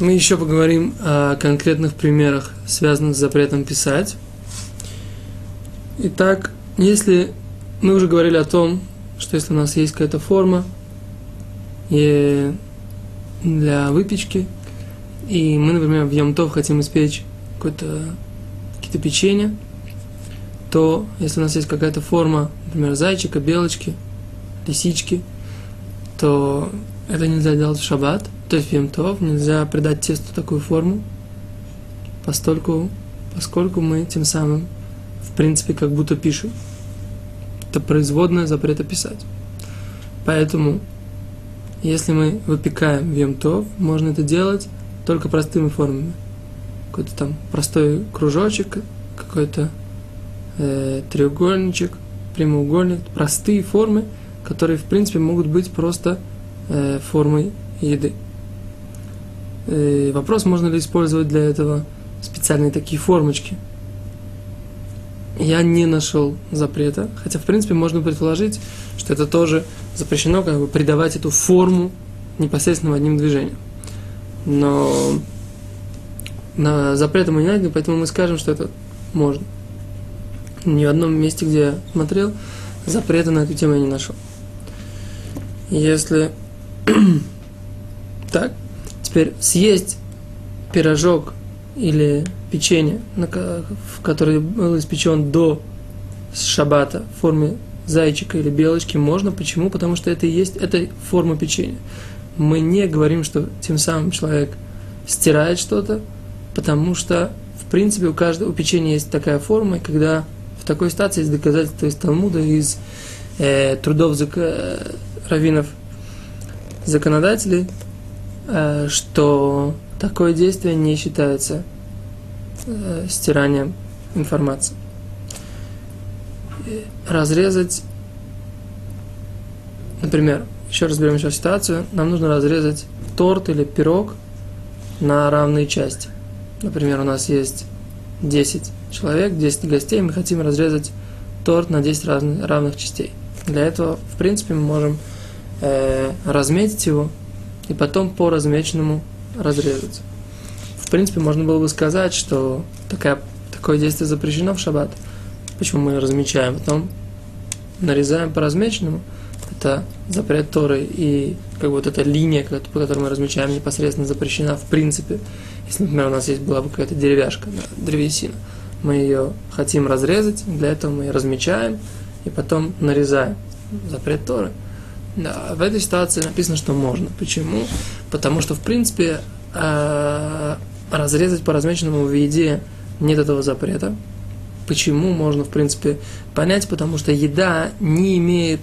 Мы еще поговорим о конкретных примерах, связанных с запретом писать. Итак, если мы уже говорили о том, что если у нас есть какая-то форма и для выпечки, и мы, например, в Ямтов хотим испечь какое-то, какие-то печенья, то если у нас есть какая-то форма, например, зайчика, белочки, лисички, то это нельзя делать в шаббат, то есть в Ямтов нельзя придать тесту такую форму, поскольку, поскольку мы тем самым, в принципе, как будто пишем. Это производное запрета писать. Поэтому, если мы выпекаем в Ямтов, можно это делать только простыми формами. Какой-то там простой кружочек, какой-то э, треугольничек, прямоугольник, простые формы, которые, в принципе, могут быть просто э, формой еды. Э, вопрос, можно ли использовать для этого специальные такие формочки. Я не нашел запрета, хотя, в принципе, можно предположить, что это тоже запрещено, как бы придавать эту форму непосредственно одним движением. Но на запрета мы не найдем, поэтому мы скажем, что это можно. Ни в одном месте, где я смотрел, запрета на эту тему я не нашел. Если так, теперь съесть пирожок или печенье, в который был испечен до шабата в форме зайчика или белочки, можно. Почему? Потому что это и есть, это форма печенья. Мы не говорим, что тем самым человек стирает что-то, потому что, в принципе, у каждого у печенья есть такая форма, и когда в такой ситуации есть доказательства из Талмуда, из э, трудов. Э, раввинов законодателей, э, что такое действие не считается э, стиранием информации. Разрезать, например, еще разберем еще ситуацию, нам нужно разрезать торт или пирог на равные части. Например, у нас есть 10 человек, 10 гостей, мы хотим разрезать торт на 10 разных, равных частей. Для этого, в принципе, мы можем э, разметить его и потом по размеченному разрезать. В принципе, можно было бы сказать, что такая, такое действие запрещено в шаббат. Почему мы размечаем, потом нарезаем по размеченному. Это запрет Торы, и как бы вот эта линия, по которой мы размечаем, непосредственно запрещена в принципе. Если, например, у нас есть была бы какая-то деревяшка, древесина, мы ее хотим разрезать, для этого мы ее размечаем и потом нарезаем. Запрет Торы. Да, в этой ситуации написано, что можно. Почему? Потому что, в принципе, э, разрезать по размеченному в еде нет этого запрета. Почему можно, в принципе, понять? Потому что еда не имеет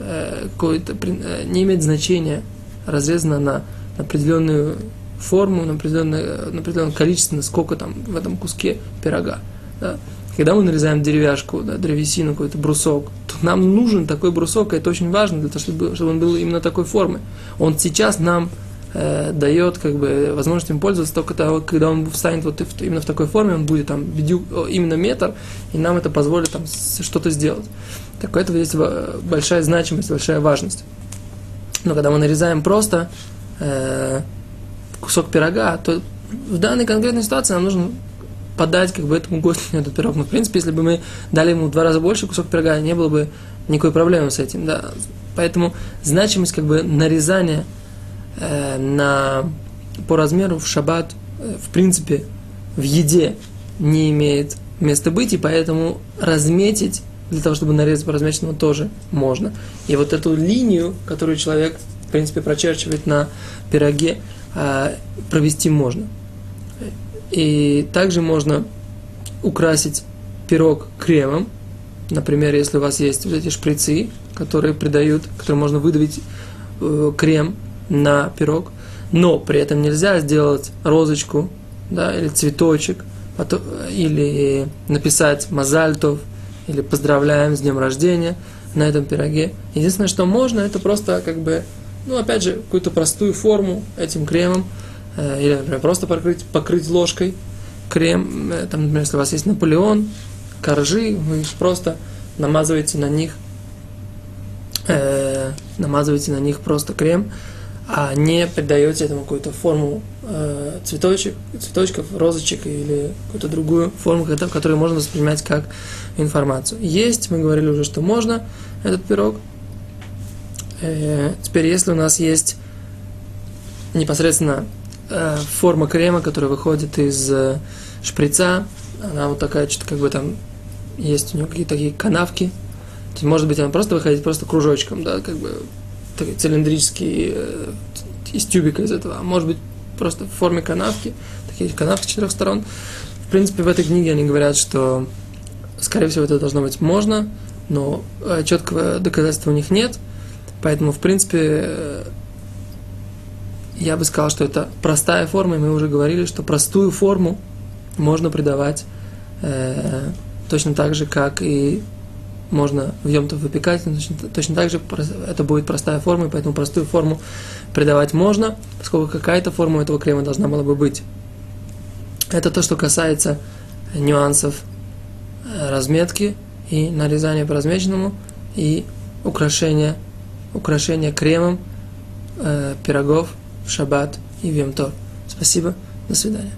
э, какое-то, э, не имеет значения разрезана на определенную форму, на определенное, на определенное количество, сколько там в этом куске пирога. Да? Когда мы нарезаем деревяшку, да, древесину, какой-то брусок, нам нужен такой брусок, и это очень важно, для того, чтобы, чтобы он был именно такой формы. Он сейчас нам э, дает как бы, возможность им пользоваться только того, когда он встанет вот именно в такой форме, он будет там именно метр, и нам это позволит там что-то сделать. Так у этого есть большая значимость, большая важность. Но когда мы нарезаем просто э, кусок пирога, то в данной конкретной ситуации нам нужно подать как бы этому гостю этот пирог. Но, в принципе, если бы мы дали ему в два раза больше кусок пирога, не было бы никакой проблемы с этим. Да. Поэтому значимость как бы нарезания э, на, по размеру в шаббат, э, в принципе, в еде не имеет места быть, и поэтому разметить для того, чтобы нарезать по размеченному тоже можно. И вот эту линию, которую человек, в принципе, прочерчивает на пироге, э, провести можно. И также можно украсить пирог кремом. Например, если у вас есть вот эти шприцы, которые придают, которые можно выдавить э, крем на пирог, но при этом нельзя сделать розочку, да, или цветочек, потом, или написать мазальтов, или поздравляем с днем рождения на этом пироге. Единственное, что можно, это просто как бы, ну, опять же, какую-то простую форму этим кремом или, например, просто покрыть, покрыть ложкой крем, э, там, например, если у вас есть Наполеон, коржи, вы просто намазываете на них, э, намазываете на них просто крем, а не придаете этому какую-то форму э, цветочек, цветочков, розочек или какую-то другую форму, которую можно воспринимать как информацию. Есть, мы говорили уже, что можно этот пирог. Э, теперь, если у нас есть непосредственно э, форма крема, которая выходит из э, шприца, она вот такая, что-то как бы там есть у нее какие-то такие канавки. То есть, может быть, она просто выходит просто кружочком, да, как бы такой цилиндрический э, из тюбика из этого, а может быть просто в форме канавки, такие канавки с четырех сторон. В принципе, в этой книге они говорят, что, скорее всего, это должно быть можно, но э, четкого доказательства у них нет, поэтому, в принципе, я бы сказал, что это простая форма, и мы уже говорили, что простую форму можно придавать э, точно так же, как и можно в Йомтов выпекать, точно, точно так же это будет простая форма, и поэтому простую форму придавать можно, поскольку какая-то форма этого крема должна была бы быть. Это то, что касается нюансов э, разметки и нарезания по размеченному, и украшения, украшения кремом э, пирогов в шаббат и в Йомтов. Спасибо, до свидания.